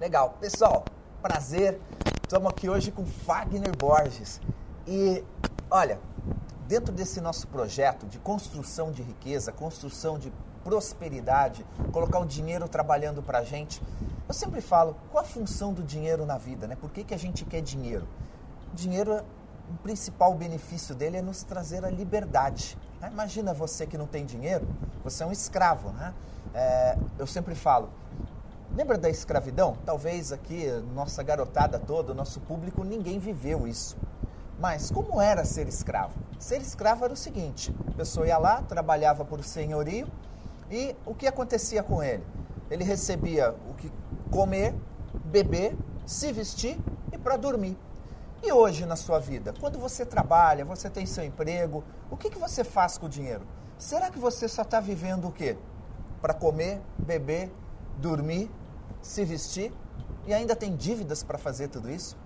Legal. Pessoal, prazer. Estamos aqui hoje com Fagner Borges. E, olha, dentro desse nosso projeto de construção de riqueza, construção de prosperidade, colocar o dinheiro trabalhando para a gente, eu sempre falo, qual a função do dinheiro na vida, né? Por que, que a gente quer dinheiro? Dinheiro, o principal benefício dele é nos trazer a liberdade. Né? Imagina você que não tem dinheiro, você é um escravo, né? É, eu sempre falo, lembra da escravidão? Talvez aqui, nossa garotada toda, nosso público, ninguém viveu isso. Mas como era ser escravo? Ser escravo era o seguinte: a pessoa ia lá, trabalhava por senhorio e o que acontecia com ele? Ele recebia o que comer, beber, se vestir e para dormir. E hoje na sua vida, quando você trabalha, você tem seu emprego, o que, que você faz com o dinheiro? Será que você só está vivendo o quê? Para comer, beber, dormir, se vestir e ainda tem dívidas para fazer tudo isso?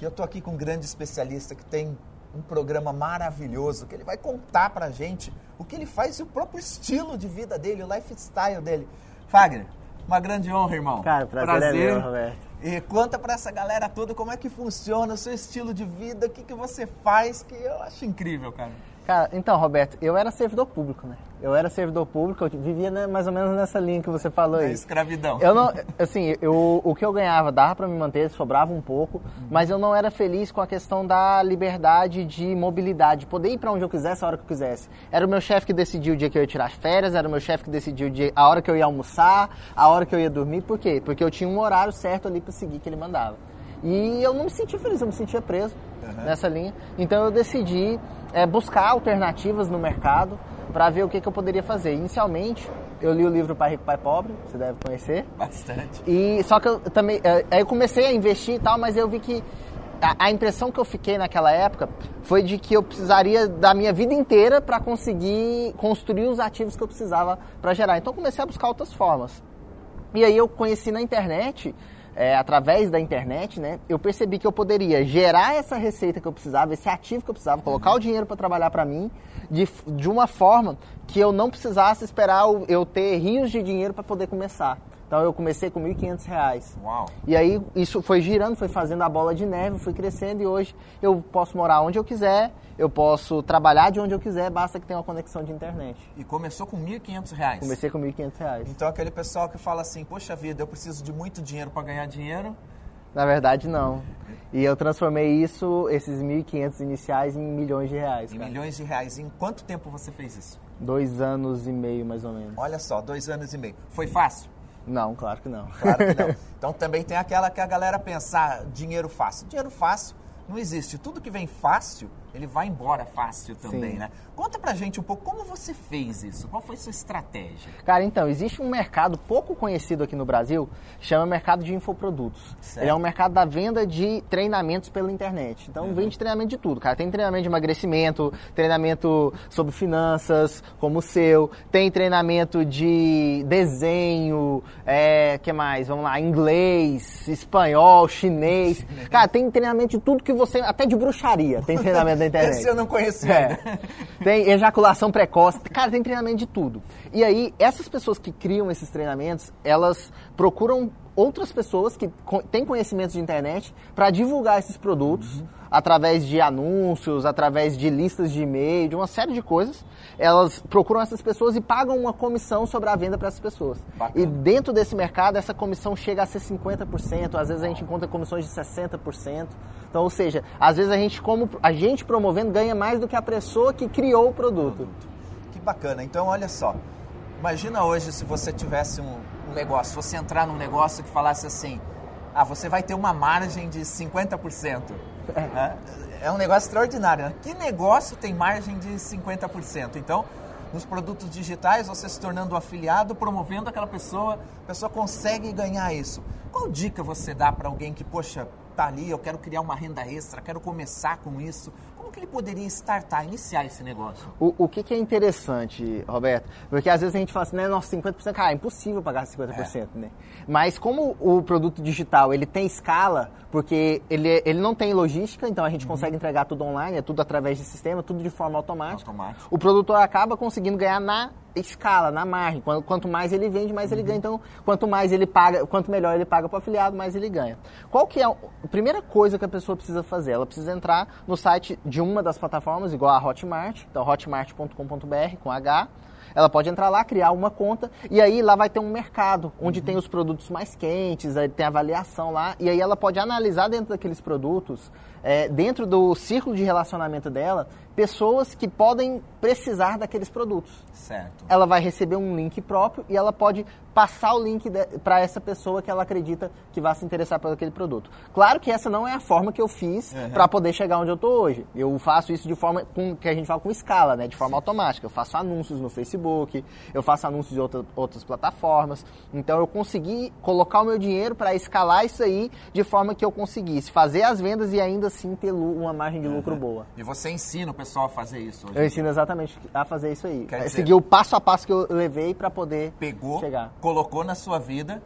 E eu estou aqui com um grande especialista que tem um programa maravilhoso que ele vai contar para a gente o que ele faz e o próprio estilo de vida dele, o lifestyle dele. Fagner, uma grande honra, irmão. Cara, prazer, prazer. é meu, Roberto. E conta para essa galera toda como é que funciona o seu estilo de vida, o que, que você faz, que eu acho incrível, cara. Cara, então, Roberto, eu era servidor público, né? Eu era servidor público, eu vivia né, mais ou menos nessa linha que você falou aí. escravidão. Eu não, assim, eu, o que eu ganhava dava para me manter, sobrava um pouco, uhum. mas eu não era feliz com a questão da liberdade de mobilidade, poder ir para onde eu quisesse, a hora que eu quisesse. Era o meu chefe que decidia o dia que eu ia tirar férias, era o meu chefe que decidia dia, a hora que eu ia almoçar, a hora que eu ia dormir. Por quê? Porque eu tinha um horário certo ali para seguir que ele mandava. E eu não me sentia feliz, eu me sentia preso uhum. nessa linha. Então eu decidi é, buscar alternativas no mercado para ver o que, que eu poderia fazer. Inicialmente, eu li o livro Pai Rico, Pai Pobre, você deve conhecer. Bastante. E só que eu também, é, aí eu comecei a investir e tal, mas eu vi que a, a, impressão que eu fiquei naquela época foi de que eu precisaria da minha vida inteira para conseguir construir os ativos que eu precisava para gerar. Então eu comecei a buscar outras formas. E aí eu conheci na internet é, através da internet, né, eu percebi que eu poderia gerar essa receita que eu precisava, esse ativo que eu precisava, colocar o dinheiro para trabalhar para mim, de, de uma forma que eu não precisasse esperar eu ter rios de dinheiro para poder começar. Então eu comecei com R$ 1.500. Uau. E aí isso foi girando, foi fazendo a bola de neve, foi crescendo e hoje eu posso morar onde eu quiser, eu posso trabalhar de onde eu quiser, basta que tenha uma conexão de internet. E começou com R$ 1.500? Comecei com R$ 1.500. Então aquele pessoal que fala assim, poxa vida, eu preciso de muito dinheiro para ganhar dinheiro... Na verdade, não. E eu transformei isso, esses 1.500 iniciais, em milhões de reais. Em cara. milhões de reais. Em quanto tempo você fez isso? Dois anos e meio, mais ou menos. Olha só, dois anos e meio. Foi fácil? Não, claro que não. Claro que não. Então também tem aquela que a galera pensar dinheiro fácil. Dinheiro fácil não existe. Tudo que vem fácil ele vai embora fácil também, Sim. né? Conta pra gente um pouco como você fez isso, qual foi sua estratégia? Cara, então, existe um mercado pouco conhecido aqui no Brasil, chama mercado de infoprodutos. Certo. Ele é um mercado da venda de treinamentos pela internet. Então, uhum. vende treinamento de tudo, cara. Tem treinamento de emagrecimento, treinamento sobre finanças, como o seu, tem treinamento de desenho, é, que mais? Vamos lá, inglês, espanhol, chinês. Cara, tem treinamento de tudo que você, até de bruxaria, tem treinamento internet. Esse eu não conhecia. É. Tem ejaculação precoce. Cara, tem treinamento de tudo. E aí, essas pessoas que criam esses treinamentos, elas procuram outras pessoas que têm conhecimentos de internet para divulgar esses produtos uhum. através de anúncios, através de listas de e-mail, de uma série de coisas. Elas procuram essas pessoas e pagam uma comissão sobre a venda para essas pessoas. Bacana. E dentro desse mercado, essa comissão chega a ser 50%, às vezes a gente encontra comissões de 60%. Então, ou seja, às vezes a gente, como a gente promovendo, ganha mais do que a pessoa que criou o produto. Que bacana. Então, olha só. Imagina hoje se você tivesse um, negócio, você entrar num negócio que falasse assim, ah, você vai ter uma margem de 50%. É, é um negócio extraordinário. Né? Que negócio tem margem de 50%? Então, nos produtos digitais, você se tornando um afiliado, promovendo aquela pessoa, a pessoa consegue ganhar isso. Qual dica você dá para alguém que, poxa, tá ali, eu quero criar uma renda extra, quero começar com isso, que ele poderia startar, iniciar esse negócio? O, o que, que, é interessante, Roberto? Porque às vezes a gente fala assim, né, nossa, 50%, cara, é impossível pagar 50%, é. né? Mas como o produto digital, ele tem escala, porque ele, ele não tem logística, então a gente uhum. consegue entregar tudo online, é tudo através de sistema, tudo de forma automática. Automático. O produtor acaba conseguindo ganhar na escala, na margem. Quanto, mais ele vende, mais ele ganha. Então, quanto mais ele paga, quanto melhor ele paga para o afiliado, mais ele ganha. Qual que é a primeira coisa que a pessoa precisa fazer? Ela precisa entrar no site de uma das plataformas, igual a Hotmart, então hotmart.com.br com H. Ela pode entrar lá, criar uma conta e aí lá vai ter um mercado onde uhum. tem os produtos mais quentes, aí tem avaliação lá e aí ela pode analisar dentro daqueles produtos, é, dentro do círculo de relacionamento dela, pessoas que podem precisar daqueles produtos. Certo. Ela vai receber um link próprio e ela pode passar o link para essa pessoa que ela acredita que vai se interessar por aquele produto. Claro que essa não é a forma que eu fiz uhum. para poder chegar onde eu estou hoje. Eu faço isso de forma com, que a gente fala com escala, né? De forma Sim. automática. Eu faço anúncios no Facebook, eu faço anúncios em outra, outras plataformas. Então eu consegui colocar o meu dinheiro para escalar isso aí de forma que eu conseguisse fazer as vendas e ainda assim ter uma margem de lucro uhum. boa. E você ensina o pessoal a fazer isso? eu ensino exatamente a fazer isso aí. Quer é dizer, o passo a passo que eu levei para poder pegou, chegar colocou na sua vida,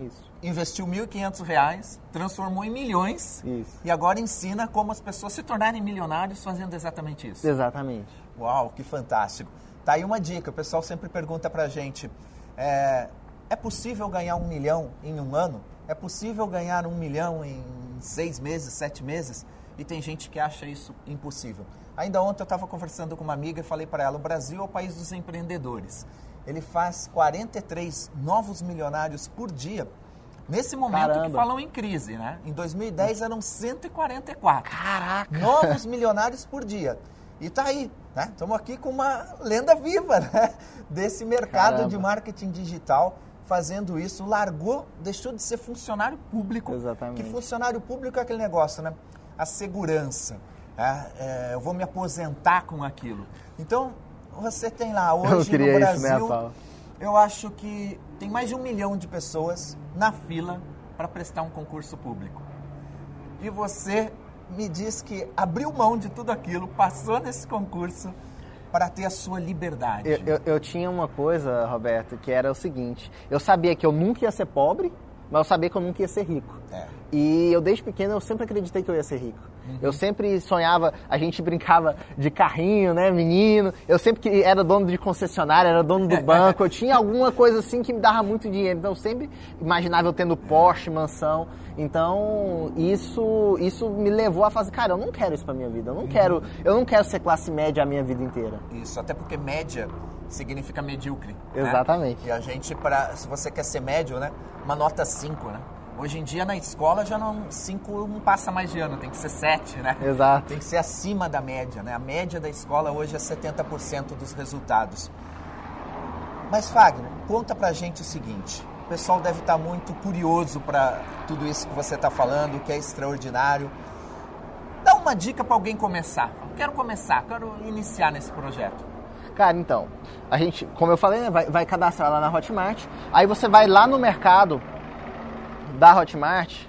Isso. investiu R$ 1.500, transformou em milhões isso. e agora ensina como as pessoas se tornarem milionários fazendo exatamente isso. Exatamente. Uau, que fantástico. Tá aí uma dica, o pessoal sempre pergunta pra gente, é, é possível ganhar um milhão em um ano? É possível ganhar um milhão em seis meses, sete meses? E tem gente que acha isso impossível. Ainda ontem eu estava conversando com uma amiga e falei para ela, o Brasil é o país dos empreendedores ele faz 43 novos milionários por dia. Nesse momento Caramba. que falam em crise, né? Em 2010 eram 144. Caraca! Novos milionários por dia. E tá aí, né? Estamos aqui com uma lenda viva, né? Desse mercado Caramba. de marketing digital fazendo isso, largou, deixou de ser funcionário público. Exatamente. Que funcionário público é aquele negócio, né? A segurança. É, é, eu vou me aposentar com aquilo. Então, você tem lá hoje no Brasil, isso, né, eu acho que tem mais de um milhão de pessoas na fila para prestar um concurso público. E você me diz que abriu mão de tudo aquilo, passou nesse concurso para ter a sua liberdade. Eu, eu, eu, tinha uma coisa, Roberto, que era o seguinte: eu sabia que eu nunca ia ser pobre, mas eu sabia que eu nunca ia ser rico. É. E eu, desde pequeno, eu sempre acreditei que eu ia ser rico. Uhum. Eu sempre sonhava, a gente brincava de carrinho, né, menino. Eu sempre que era dono de concessionária, era dono do banco. eu tinha alguma coisa assim que me dava muito dinheiro. Então, eu sempre imaginava eu tendo Porsche, mansão. Então, isso isso me levou a fazer, cara, eu não quero isso pra minha vida. Eu não uhum. quero, eu não quero ser classe média a minha vida inteira. Isso, até porque média significa medíocre. Né? Exatamente. Né? E a gente, pra, se você quer ser médio, né? Uma nota 5, né? Hoje em dia na escola já não 5 não passa mais de ano, tem que ser 7, né? Exato. Tem que ser acima da média, né? A média da escola hoje é 70% dos resultados. Mas Fagner, conta pra gente o seguinte. O pessoal deve estar muito curioso para tudo isso que você está falando, que é extraordinário. Dá uma dica para alguém começar. Quero começar, quero iniciar nesse projeto. Cara, então, a gente, como eu falei, né, vai, vai cadastrar lá na Hotmart. Aí você vai lá no mercado da Hotmart.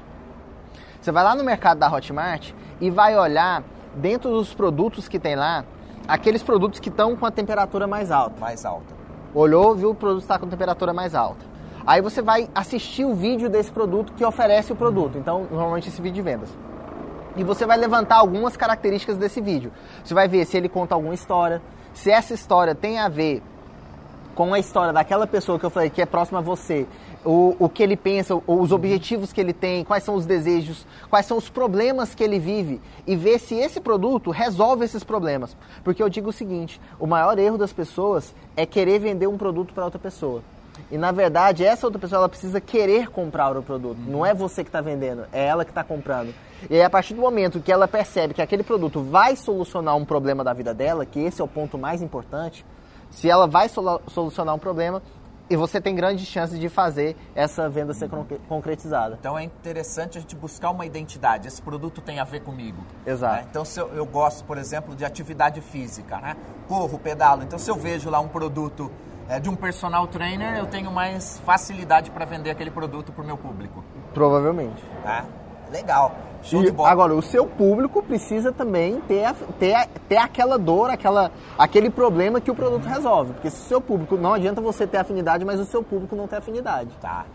Você vai lá no mercado da Hotmart e vai olhar dentro dos produtos que tem lá, aqueles produtos que estão com a temperatura mais alta. Mais alta. Olhou, viu o produto está com temperatura mais alta. Aí você vai assistir o vídeo desse produto que oferece o produto. Então, normalmente esse vídeo de vendas. E você vai levantar algumas características desse vídeo. Você vai ver se ele conta alguma história, se essa história tem a ver com a história daquela pessoa que eu falei que é próxima a você, o, o que ele pensa, os objetivos que ele tem, quais são os desejos, quais são os problemas que ele vive e ver se esse produto resolve esses problemas. Porque eu digo o seguinte: o maior erro das pessoas é querer vender um produto para outra pessoa. E na verdade, essa outra pessoa ela precisa querer comprar o produto. Não é você que está vendendo, é ela que está comprando. E aí, a partir do momento que ela percebe que aquele produto vai solucionar um problema da vida dela, que esse é o ponto mais importante, se ela vai solucionar um problema, e você tem grandes chances de fazer essa venda ser concretizada. Então é interessante a gente buscar uma identidade. Esse produto tem a ver comigo. Exato. Né? Então se eu, eu, gosto, por exemplo, de atividade física, né? Corro, pedalo. Então se eu vejo lá um produto é, de um personal trainer, eu tenho mais facilidade para vender aquele produto para o meu público. Provavelmente. Tá? Legal. Show e, agora, o seu público precisa também ter, ter, ter aquela dor, aquela, aquele problema que o produto resolve. Porque se o seu público, não adianta você ter afinidade, mas o seu público não tem afinidade. Tá.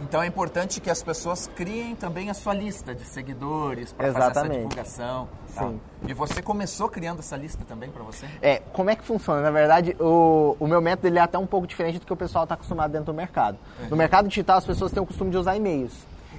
Então é importante que as pessoas criem também a sua lista de seguidores para fazer essa divulgação. Tá? Sim. E você começou criando essa lista também para você? É, como é que funciona? Na verdade, o, o meu método ele é até um pouco diferente do que o pessoal está acostumado dentro do mercado. Uhum. No mercado digital, as pessoas têm o costume de usar e-mails.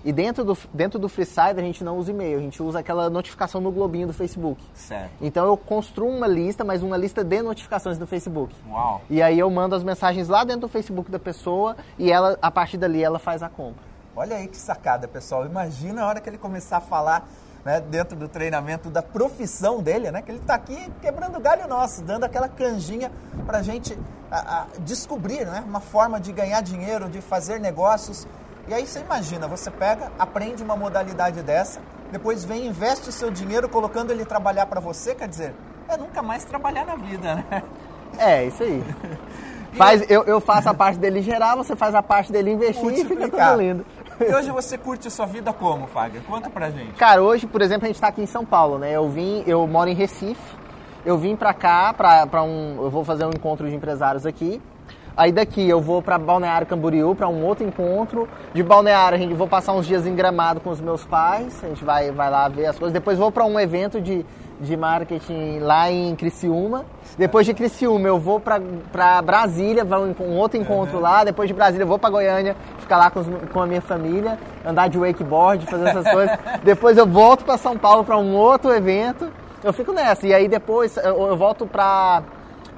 E dentro do, dentro do FreeSide a gente não usa e-mail, a gente usa aquela notificação no globinho do Facebook. Certo. Então eu construo uma lista, mas uma lista de notificações do Facebook. Uau. E aí eu mando as mensagens lá dentro do Facebook da pessoa e ela, a partir dali ela faz a compra. Olha aí que sacada, pessoal. Imagina a hora que ele começar a falar né, dentro do treinamento da profissão dele, né? Que ele está aqui quebrando galho nosso, dando aquela canjinha para a gente descobrir né, uma forma de ganhar dinheiro, de fazer negócios e aí você imagina, você pega, aprende uma modalidade dessa, depois vem e investe o seu dinheiro colocando ele trabalhar para você, quer dizer, é nunca mais trabalhar na vida, né? É, isso aí. Faz, eu, eu faço a parte dele gerar, você faz a parte dele investir e fica tudo lindo. E hoje você curte sua vida como, Fagner? Conta pra gente. Cara, hoje, por exemplo, a gente tá aqui em São Paulo, né? Eu vim, eu moro em Recife, eu vim pra cá, pra, pra um, eu vou fazer um encontro de empresários aqui, Aí daqui eu vou para Balneário Camboriú para um outro encontro. De Balneário a gente vou passar uns dias em Gramado com os meus pais. A gente vai, vai lá ver as coisas. Depois vou para um evento de, de marketing lá em Criciúma. Depois de Criciúma eu vou para Brasília, vou um outro encontro uhum. lá. Depois de Brasília eu vou para Goiânia, ficar lá com, os, com a minha família, andar de wakeboard, fazer essas coisas. Depois eu volto para São Paulo para um outro evento. Eu fico nessa. E aí depois eu, eu volto para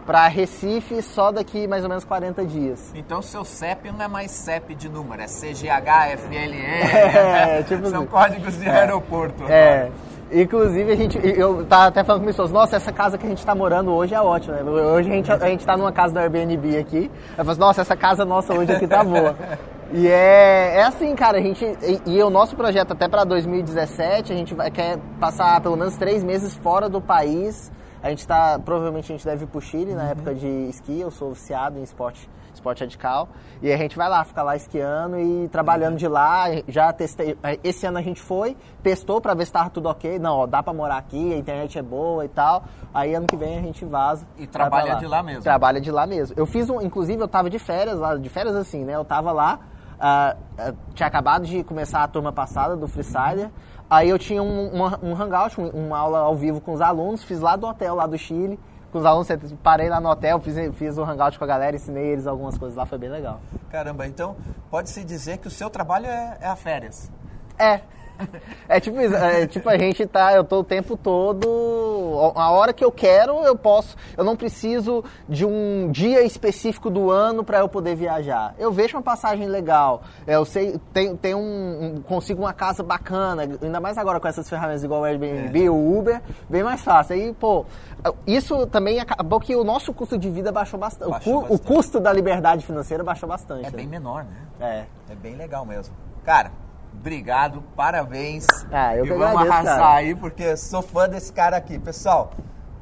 para Recife só daqui mais ou menos 40 dias. Então seu CEP não é mais CEP de número, é CGHFLE. É, tipo São assim. códigos de é, aeroporto. É. Inclusive, a gente, eu tava até falando com pessoas, nossa, essa casa que a gente está morando hoje é ótima, né? Hoje a gente, a gente tá numa casa do Airbnb aqui. Eu falo, nossa, essa casa nossa hoje aqui tá boa. E é, é assim, cara, a gente. E, e o nosso projeto até para 2017, a gente vai, quer passar pelo menos três meses fora do país a gente está, provavelmente a gente deve ir pro Chile na uhum. época de esqui, eu sou viciado em esporte, esporte radical. E a gente vai lá, fica lá esquiando e trabalhando uhum. de lá. Já testei, esse ano a gente foi, testou para ver se estava tudo ok. Não, ó, dá para morar aqui, a internet é boa e tal. Aí ano que vem a gente vaza. E trabalha lá. de lá mesmo. Trabalha de lá mesmo. Eu fiz um, inclusive eu tava de férias lá, de férias assim, né? Eu tava lá, uh, uh, tinha acabado de começar a turma passada do Freesider. Aí eu tinha um, uma, um hangout, uma aula ao vivo com os alunos, fiz lá do hotel, lá do Chile. Com os alunos, parei lá no hotel, fiz, fiz o um hangout com a galera, ensinei eles algumas coisas lá, foi bem legal. Caramba, então pode-se dizer que o seu trabalho é, é a férias. É, é tipo, é tipo a gente tá, eu tô o tempo todo, a hora que eu quero, eu posso, eu não preciso de um dia específico do ano para eu poder viajar. Eu vejo uma passagem legal, eu sei, tem, tem um, consigo uma casa bacana, ainda mais agora com essas ferramentas igual o Airbnb, é. o Uber, bem mais fácil. Aí, pô, isso também acabou que o nosso custo de vida baixou bastante. Baixou o, bastante. o custo da liberdade financeira baixou bastante. É né? bem menor, né? É. É bem legal mesmo. Cara, Obrigado, parabéns. Ah, eu e vamos agradeço, arrasar cara. aí, porque sou fã desse cara aqui. Pessoal,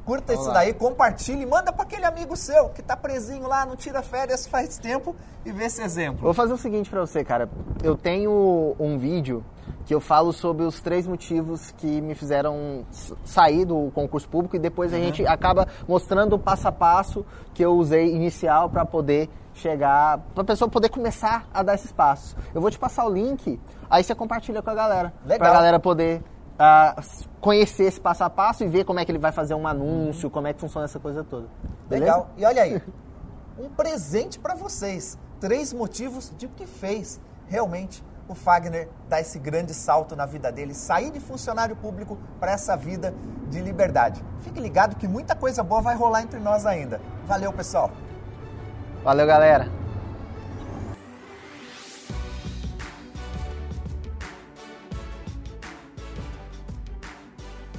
curta isso daí, compartilhe, manda para aquele amigo seu que tá presinho lá, não tira férias faz tempo e vê esse exemplo. Vou fazer o seguinte para você, cara. Eu tenho um vídeo que eu falo sobre os três motivos que me fizeram sair do concurso público e depois uhum. a gente acaba mostrando o passo a passo que eu usei inicial para poder chegar, para a pessoa poder começar a dar esses passos. Eu vou te passar o link, aí você compartilha com a galera. Para a galera poder uh, conhecer esse passo a passo e ver como é que ele vai fazer um anúncio, como é que funciona essa coisa toda. Beleza? Legal. E olha aí, um presente para vocês. Três motivos de que fez realmente o Fagner dar esse grande salto na vida dele, sair de funcionário público para essa vida de liberdade. Fique ligado que muita coisa boa vai rolar entre nós ainda. Valeu, pessoal! Valeu, galera!